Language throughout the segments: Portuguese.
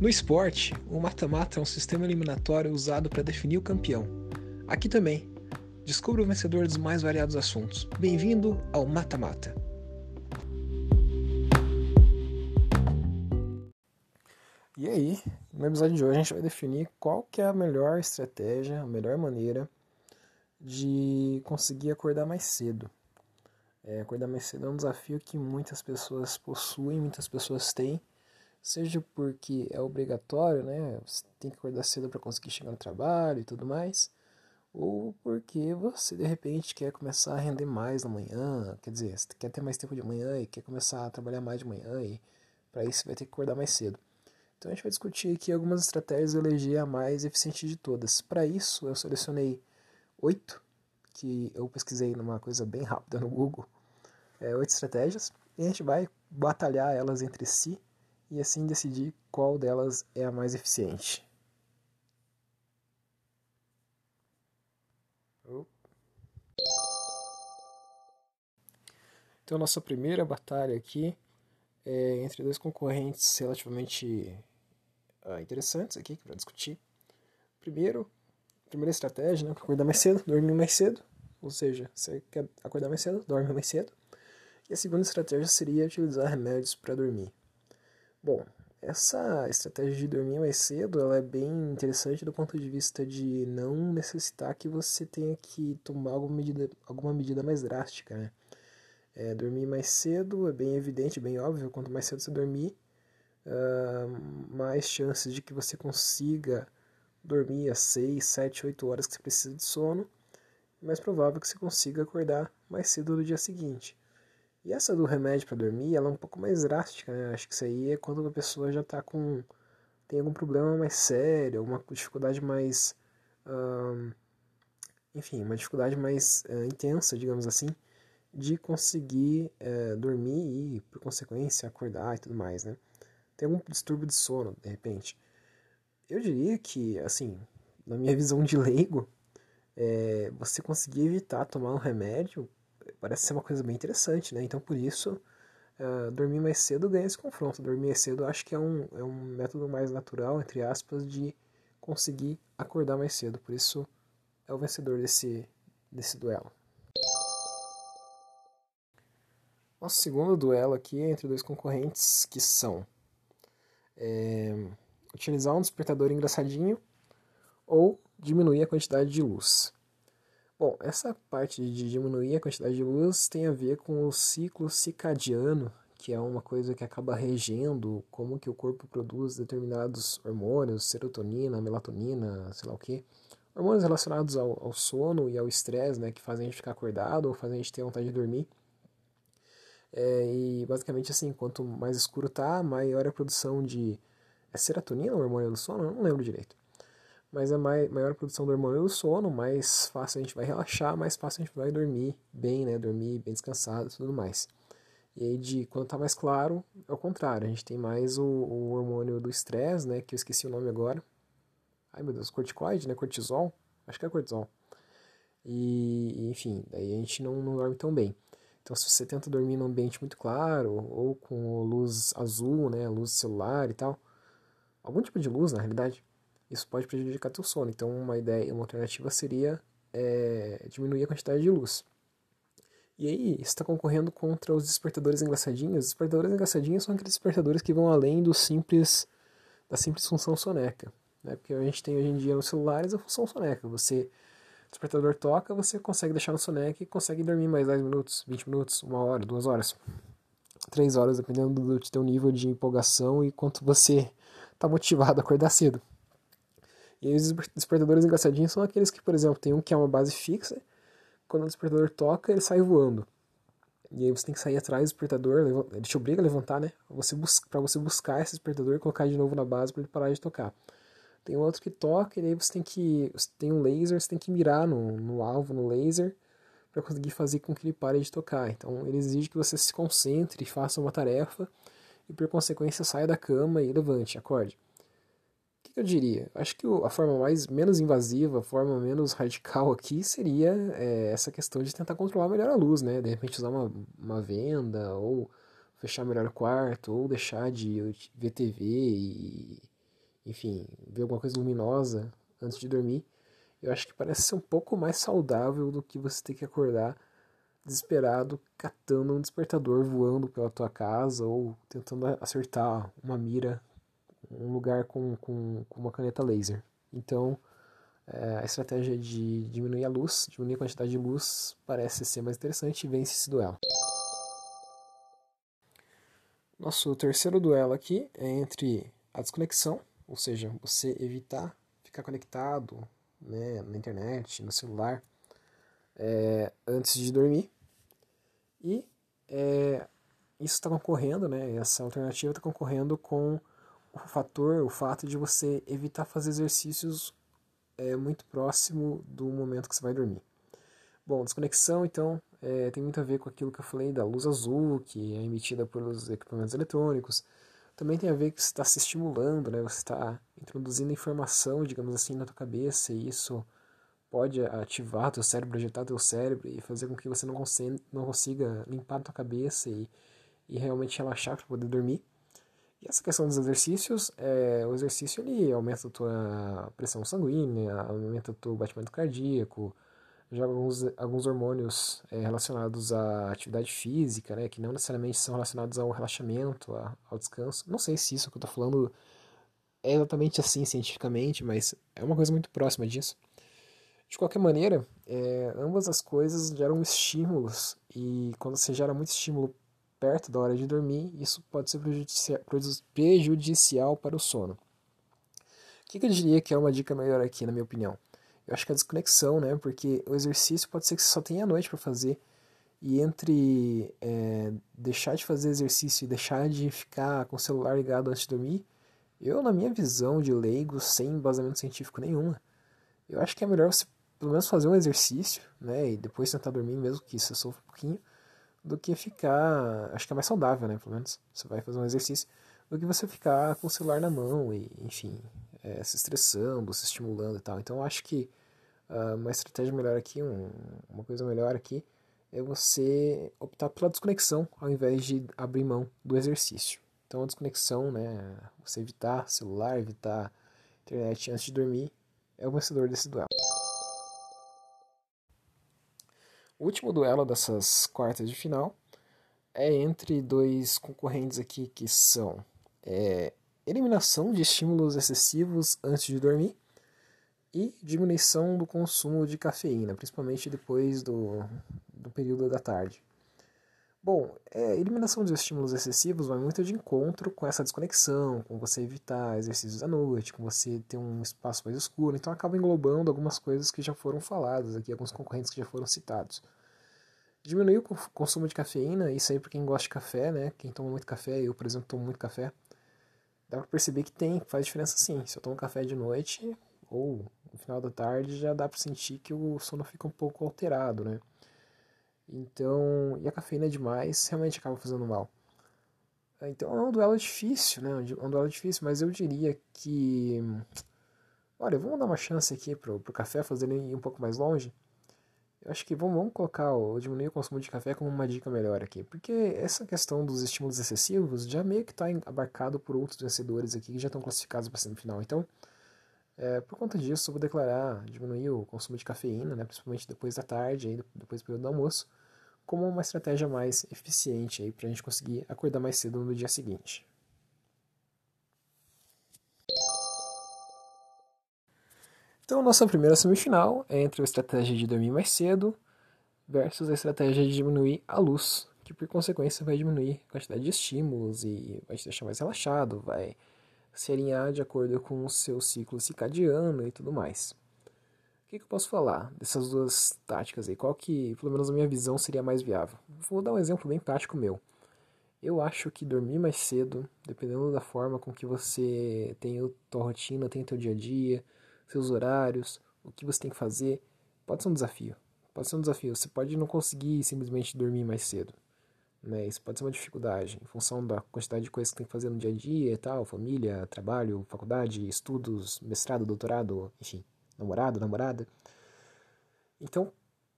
No esporte, o mata-mata é um sistema eliminatório usado para definir o campeão. Aqui também, descubra o vencedor dos mais variados assuntos. Bem-vindo ao Mata-Mata. E aí, no episódio de hoje a gente vai definir qual que é a melhor estratégia, a melhor maneira de conseguir acordar mais cedo. É, acordar mais cedo é um desafio que muitas pessoas possuem, muitas pessoas têm, seja porque é obrigatório, né? Você tem que acordar cedo para conseguir chegar no trabalho e tudo mais, ou porque você de repente quer começar a render mais na manhã, quer dizer, você quer ter mais tempo de manhã e quer começar a trabalhar mais de manhã e para isso vai ter que acordar mais cedo. Então a gente vai discutir aqui algumas estratégias e eleger a mais eficiente de todas. Para isso eu selecionei oito, que eu pesquisei numa coisa bem rápida no Google, é, oito estratégias, e a gente vai batalhar elas entre si e assim decidir qual delas é a mais eficiente. Então, nossa primeira batalha aqui é entre dois concorrentes relativamente uh, interessantes aqui para discutir. Primeiro, primeira estratégia, né, acordar mais cedo, dormir mais cedo, ou seja, você quer acordar mais cedo, dorme mais cedo. E a segunda estratégia seria utilizar remédios para dormir. Bom, essa estratégia de dormir mais cedo ela é bem interessante do ponto de vista de não necessitar que você tenha que tomar alguma medida, alguma medida mais drástica. Né? É, dormir mais cedo é bem evidente, bem óbvio, quanto mais cedo você dormir, uh, mais chances de que você consiga dormir as 6, 7, 8 horas que você precisa de sono, mais provável que você consiga acordar mais cedo no dia seguinte. E essa do remédio para dormir, ela é um pouco mais drástica, né? Acho que isso aí é quando a pessoa já está com tem algum problema mais sério, alguma dificuldade mais enfim, uma dificuldade mais uh, intensa, digamos assim, de conseguir uh, dormir e, por consequência, acordar e tudo mais, né? Tem algum distúrbio de sono, de repente. Eu diria que, assim, na minha visão de leigo, é, você conseguir evitar tomar um remédio parece ser uma coisa bem interessante, né? Então, por isso, uh, dormir mais cedo ganha esse confronto. Dormir mais cedo acho que é um, é um método mais natural, entre aspas, de conseguir acordar mais cedo. Por isso, é o vencedor desse, desse duelo. Nosso segundo duelo aqui é entre dois concorrentes que são é, utilizar um despertador engraçadinho ou diminuir a quantidade de luz. Bom, essa parte de diminuir a quantidade de luz tem a ver com o ciclo circadiano, que é uma coisa que acaba regendo como que o corpo produz determinados hormônios, serotonina, melatonina, sei lá o que. Hormônios relacionados ao, ao sono e ao estresse, né, que fazem a gente ficar acordado ou fazem a gente ter vontade de dormir. É, e basicamente assim, quanto mais escuro tá, maior a produção de. É serotonina o hormônio do sono? Eu não lembro direito. Mas é mais, maior produção do hormônio do sono, mais fácil a gente vai relaxar, mais fácil a gente vai dormir bem, né? Dormir bem descansado e tudo mais. E aí, de, quando tá mais claro, é o contrário. A gente tem mais o, o hormônio do estresse, né? Que eu esqueci o nome agora. Ai, meu Deus, corticoide, né? Cortisol. Acho que é cortisol. E, enfim, daí a gente não, não dorme tão bem. Então, se você tenta dormir num ambiente muito claro, ou com luz azul, né, luz celular e tal, algum tipo de luz, na realidade, isso pode prejudicar teu sono. Então, uma ideia, uma alternativa seria é, diminuir a quantidade de luz. E aí, está concorrendo contra os despertadores engraçadinhos. Os despertadores engraçadinhos são aqueles despertadores que vão além do simples da simples função soneca, né? Porque a gente tem hoje em dia nos celulares a função soneca. Você o despertador toca, você consegue deixar no soneca e consegue dormir mais 10 minutos, 20 minutos, uma hora, duas horas, três horas, dependendo do teu nível de empolgação e quanto você está motivado a acordar cedo. E os despertadores engraçadinhos são aqueles que, por exemplo, tem um que é uma base fixa, quando o despertador toca, ele sai voando. E aí você tem que sair atrás do despertador, ele te obriga a levantar, né? Você para você buscar esse despertador e colocar de novo na base para ele parar de tocar. Tem outro que toca, e aí você tem que. Você tem um laser, você tem que mirar no, no alvo, no laser, para conseguir fazer com que ele pare de tocar. Então ele exige que você se concentre, faça uma tarefa e por consequência saia da cama e levante, acorde. Que, que eu diria? Acho que a forma mais menos invasiva, a forma menos radical aqui seria é, essa questão de tentar controlar melhor a luz, né? De repente usar uma, uma venda, ou fechar melhor o quarto, ou deixar de ver TV e enfim, ver alguma coisa luminosa antes de dormir, eu acho que parece ser um pouco mais saudável do que você ter que acordar desesperado catando um despertador voando pela tua casa ou tentando acertar uma mira, um lugar com, com, com uma caneta laser. Então, é, a estratégia de diminuir a luz, diminuir a quantidade de luz, parece ser mais interessante e vence esse duelo. Nosso terceiro duelo aqui é entre a desconexão, ou seja, você evitar ficar conectado né, na internet, no celular, é, antes de dormir. E é, isso está concorrendo, né, essa alternativa está concorrendo com fator, o fato de você evitar fazer exercícios é, muito próximo do momento que você vai dormir. Bom, desconexão, então, é, tem muito a ver com aquilo que eu falei da luz azul, que é emitida pelos equipamentos eletrônicos. Também tem a ver que você está se estimulando, né? Você está introduzindo informação, digamos assim, na tua cabeça, e isso pode ativar teu cérebro, agitar teu cérebro e fazer com que você não consiga, não consiga limpar a tua cabeça e, e realmente relaxar para poder dormir. E essa questão dos exercícios, é, o exercício ele aumenta a tua pressão sanguínea, aumenta o teu batimento cardíaco, joga alguns, alguns hormônios é, relacionados à atividade física, né, que não necessariamente são relacionados ao relaxamento, ao descanso. Não sei se isso que eu estou falando é exatamente assim cientificamente, mas é uma coisa muito próxima disso. De qualquer maneira, é, ambas as coisas geram estímulos, e quando você gera muito estímulo perto da hora de dormir, isso pode ser prejudicial para o sono. O que, que eu diria que é uma dica melhor aqui, na minha opinião? Eu acho que a desconexão, né? Porque o exercício pode ser que você só tenha a noite para fazer. E entre é, deixar de fazer exercício e deixar de ficar com o celular ligado antes de dormir, eu, na minha visão de leigo, sem embasamento científico nenhum, eu acho que é melhor você pelo menos fazer um exercício, né? E depois tentar dormir, mesmo que você sofra um pouquinho do que ficar. Acho que é mais saudável, né? Pelo menos você vai fazer um exercício do que você ficar com o celular na mão e, enfim, é, se estressando, se estimulando e tal. Então, acho que uh, uma estratégia melhor aqui, um, uma coisa melhor aqui, é você optar pela desconexão ao invés de abrir mão do exercício. Então, a desconexão, né? Você evitar celular, evitar internet antes de dormir, é o vencedor desse duelo. O último duelo dessas quartas de final é entre dois concorrentes aqui que são é, eliminação de estímulos excessivos antes de dormir e diminuição do consumo de cafeína, principalmente depois do, do período da tarde. Bom, é, eliminação de estímulos excessivos vai muito de encontro com essa desconexão, com você evitar exercícios à noite, com você ter um espaço mais escuro, então acaba englobando algumas coisas que já foram faladas aqui, alguns concorrentes que já foram citados. Diminuir o consumo de cafeína, isso aí para quem gosta de café, né? Quem toma muito café, eu por exemplo tomo muito café, dá para perceber que tem, faz diferença sim. Se eu tomo café de noite ou no final da tarde, já dá para sentir que o sono fica um pouco alterado, né? Então, e a cafeína demais realmente acaba fazendo mal. Então é um duelo difícil, né? É um duelo difícil, mas eu diria que. Olha, vamos dar uma chance aqui pro, pro café, fazer ir um pouco mais longe. Eu acho que vamos, vamos colocar o diminuir o consumo de café como uma dica melhor aqui. Porque essa questão dos estímulos excessivos já meio que está abarcado por outros vencedores aqui que já estão classificados para semifinal. Então, é, por conta disso, eu vou declarar diminuir o consumo de cafeína, né, principalmente depois da tarde, aí, depois do período do almoço como uma estratégia mais eficiente para a gente conseguir acordar mais cedo no dia seguinte. Então, nossa primeira semifinal é entre a estratégia de dormir mais cedo versus a estratégia de diminuir a luz, que por consequência vai diminuir a quantidade de estímulos e vai te deixar mais relaxado, vai se alinhar de acordo com o seu ciclo circadiano e tudo mais. O que, que, eu posso falar dessas duas táticas aí? Qual que, pelo menos na minha visão, seria mais viável? Vou dar um exemplo bem prático meu. Eu acho que dormir mais cedo, dependendo da forma com que você tem a tua rotina, tem o teu dia a dia, seus horários, o que você tem que fazer, pode ser um desafio. Pode ser um desafio. Você pode não conseguir simplesmente dormir mais cedo. Né? Isso pode ser uma dificuldade, em função da quantidade de coisas que tem que fazer no dia a dia e tal, família, trabalho, faculdade, estudos, mestrado, doutorado, enfim namorado, namorada. Então,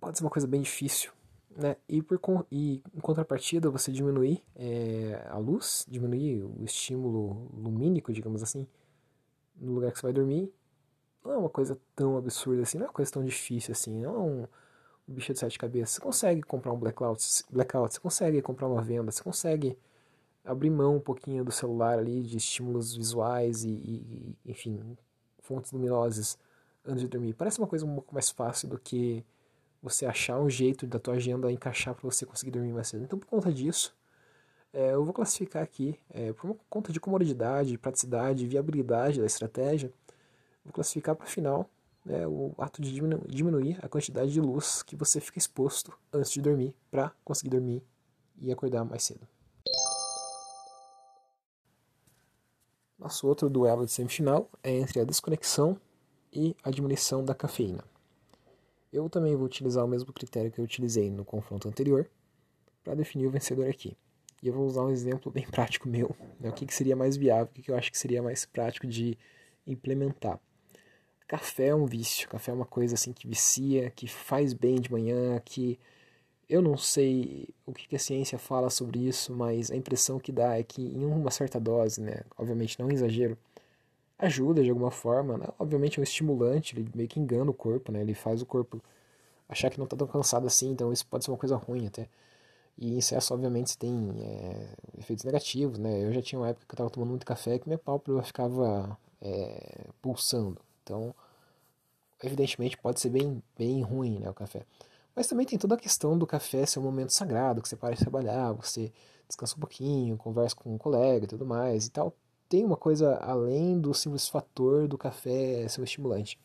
pode ser uma coisa bem difícil. Né? E, por, e em contrapartida, você diminuir é, a luz, diminuir o estímulo lumínico, digamos assim, no lugar que você vai dormir, não é uma coisa tão absurda assim, não é uma coisa tão difícil assim, não é um, um bicho de sete cabeças. Você consegue comprar um blackout, blackout, você consegue comprar uma venda, você consegue abrir mão um pouquinho do celular ali, de estímulos visuais e, e enfim, fontes luminosas antes de dormir. Parece uma coisa um pouco mais fácil do que você achar um jeito da tua agenda encaixar para você conseguir dormir mais cedo. Então, por conta disso, é, eu vou classificar aqui, é, por conta de comodidade, praticidade, viabilidade da estratégia, vou classificar para o final né, o ato de diminuir a quantidade de luz que você fica exposto antes de dormir para conseguir dormir e acordar mais cedo. Nosso outro duelo de semifinal é entre a desconexão e a diminuição da cafeína. Eu também vou utilizar o mesmo critério que eu utilizei no confronto anterior para definir o vencedor aqui. E eu vou usar um exemplo bem prático meu, né? o que, que seria mais viável, o que, que eu acho que seria mais prático de implementar. Café é um vício, café é uma coisa assim que vicia, que faz bem de manhã, que eu não sei o que, que a ciência fala sobre isso, mas a impressão que dá é que em uma certa dose, né, obviamente não exagero, ajuda de alguma forma, né? obviamente é um estimulante, ele meio que engana o corpo, né, ele faz o corpo achar que não está tão cansado assim, então isso pode ser uma coisa ruim até. E em excesso, obviamente, tem é, efeitos negativos, né? Eu já tinha uma época que eu estava tomando muito café que minha pálpebra ficava é, pulsando. Então, evidentemente, pode ser bem, bem ruim né, o café. Mas também tem toda a questão do café ser um momento sagrado, que você para de trabalhar, você descansa um pouquinho, conversa com um colega e tudo mais e tal. Tem uma coisa além do simples fator do café ser um estimulante.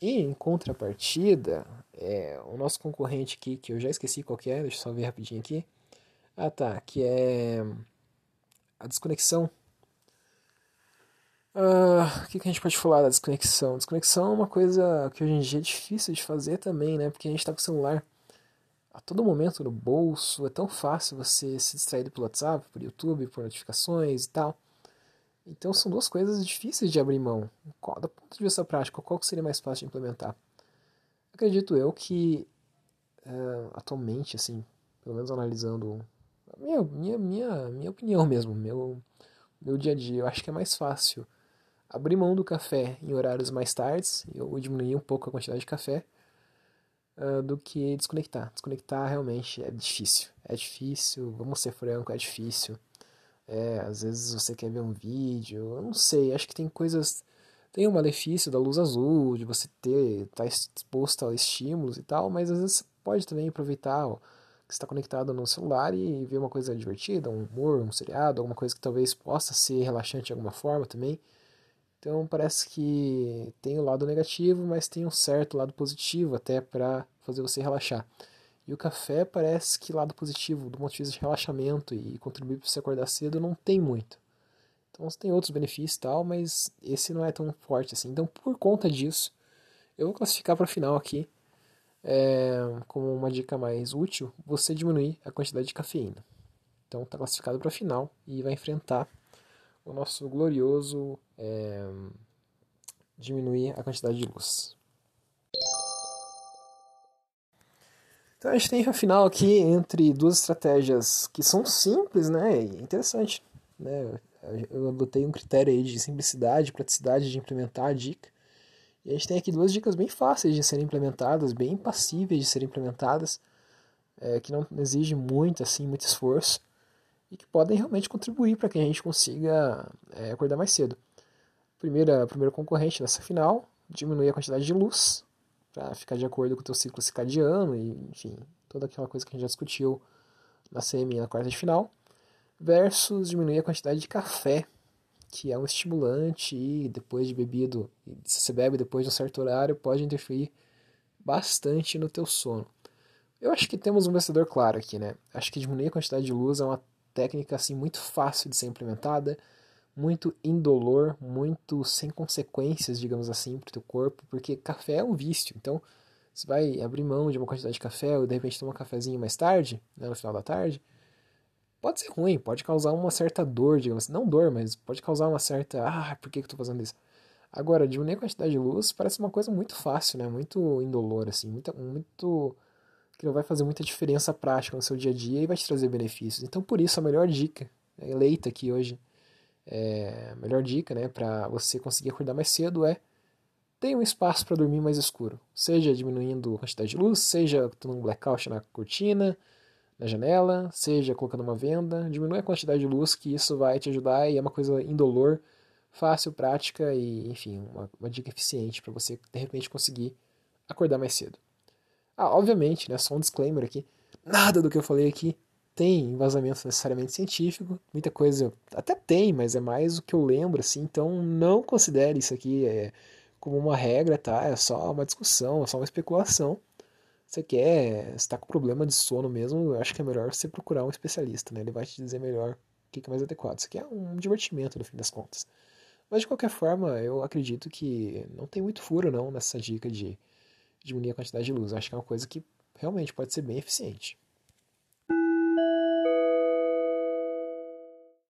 E em contrapartida, é, o nosso concorrente aqui, que eu já esqueci qual é, deixa eu só ver rapidinho aqui. Ah tá, que é a desconexão. Ah, o que, que a gente pode falar da desconexão? Desconexão é uma coisa que hoje em dia é difícil de fazer também, né? Porque a gente está com o celular a todo momento no bolso, é tão fácil você se distrair pelo WhatsApp, por YouTube, por notificações e tal. Então são duas coisas difíceis de abrir mão. Qual, do ponto de vista prático, qual seria mais fácil de implementar? Acredito eu que uh, atualmente, assim, pelo menos analisando minha, minha, minha, minha opinião mesmo, meu, meu dia a dia, eu acho que é mais fácil abrir mão do café em horários mais tardes, ou diminuir um pouco a quantidade de café, uh, do que desconectar. Desconectar realmente é difícil. É difícil, vamos ser franco, é difícil. É, às vezes você quer ver um vídeo, eu não sei, acho que tem coisas. Tem o malefício da luz azul, de você ter, estar tá exposto a estímulos e tal, mas às vezes você pode também aproveitar que está conectado no celular e ver uma coisa divertida, um humor, um seriado, alguma coisa que talvez possa ser relaxante de alguma forma também. Então parece que tem o lado negativo, mas tem um certo lado positivo até para fazer você relaxar. E o café parece que lado positivo, do ponto de vista de relaxamento e contribuir para você acordar cedo, não tem muito. Então você tem outros benefícios e tal, mas esse não é tão forte assim. Então por conta disso, eu vou classificar para o final aqui, é, como uma dica mais útil, você diminuir a quantidade de cafeína. Então está classificado para final e vai enfrentar o nosso glorioso é, diminuir a quantidade de luz. Então a gente tem afinal aqui entre duas estratégias que são simples, né? E interessante, né? Eu adotei um critério aí de simplicidade, praticidade de implementar a dica. E a gente tem aqui duas dicas bem fáceis de serem implementadas, bem passíveis de serem implementadas, é, que não exigem muito, assim, muito esforço e que podem realmente contribuir para que a gente consiga é, acordar mais cedo. Primeira, primeiro concorrente nessa final, diminuir a quantidade de luz, para ficar de acordo com o teu ciclo circadiano e, enfim, toda aquela coisa que a gente já discutiu na e na quarta de final, versus diminuir a quantidade de café, que é um estimulante e depois de bebido, se você bebe depois de um certo horário, pode interferir bastante no teu sono. Eu acho que temos um vencedor claro aqui, né? Acho que diminuir a quantidade de luz é uma técnica assim muito fácil de ser implementada, muito indolor, muito sem consequências, digamos assim, para o teu corpo, porque café é um vício. Então, você vai abrir mão de uma quantidade de café ou de repente tomar um cafezinho mais tarde, né, no final da tarde, pode ser ruim, pode causar uma certa dor, digamos assim, não dor, mas pode causar uma certa, ah, por que, que eu tô fazendo isso? Agora, diminuir a quantidade de luz parece uma coisa muito fácil, né, muito indolor, assim, muito, muito que não vai fazer muita diferença prática no seu dia a dia e vai te trazer benefícios. Então, por isso, a melhor dica, né, eleita aqui hoje, É, a melhor dica né, para você conseguir acordar mais cedo é ter um espaço para dormir mais escuro. Seja diminuindo a quantidade de luz, seja tendo um blackout na cortina, na janela, seja colocando uma venda. Diminui a quantidade de luz, que isso vai te ajudar e é uma coisa indolor, fácil, prática e, enfim, uma, uma dica eficiente para você de repente conseguir acordar mais cedo. Ah, obviamente, né, só um disclaimer aqui: nada do que eu falei aqui tem embasamento necessariamente científico, muita coisa até tem, mas é mais o que eu lembro, assim, então não considere isso aqui é, como uma regra, tá? É só uma discussão, é só uma especulação. Você quer, está com problema de sono mesmo, eu acho que é melhor você procurar um especialista, né? Ele vai te dizer melhor o que é mais adequado. Isso aqui é um divertimento, no fim das contas. Mas, de qualquer forma, eu acredito que não tem muito furo, não, nessa dica de diminuir a quantidade de luz. Eu acho que é uma coisa que realmente pode ser bem eficiente.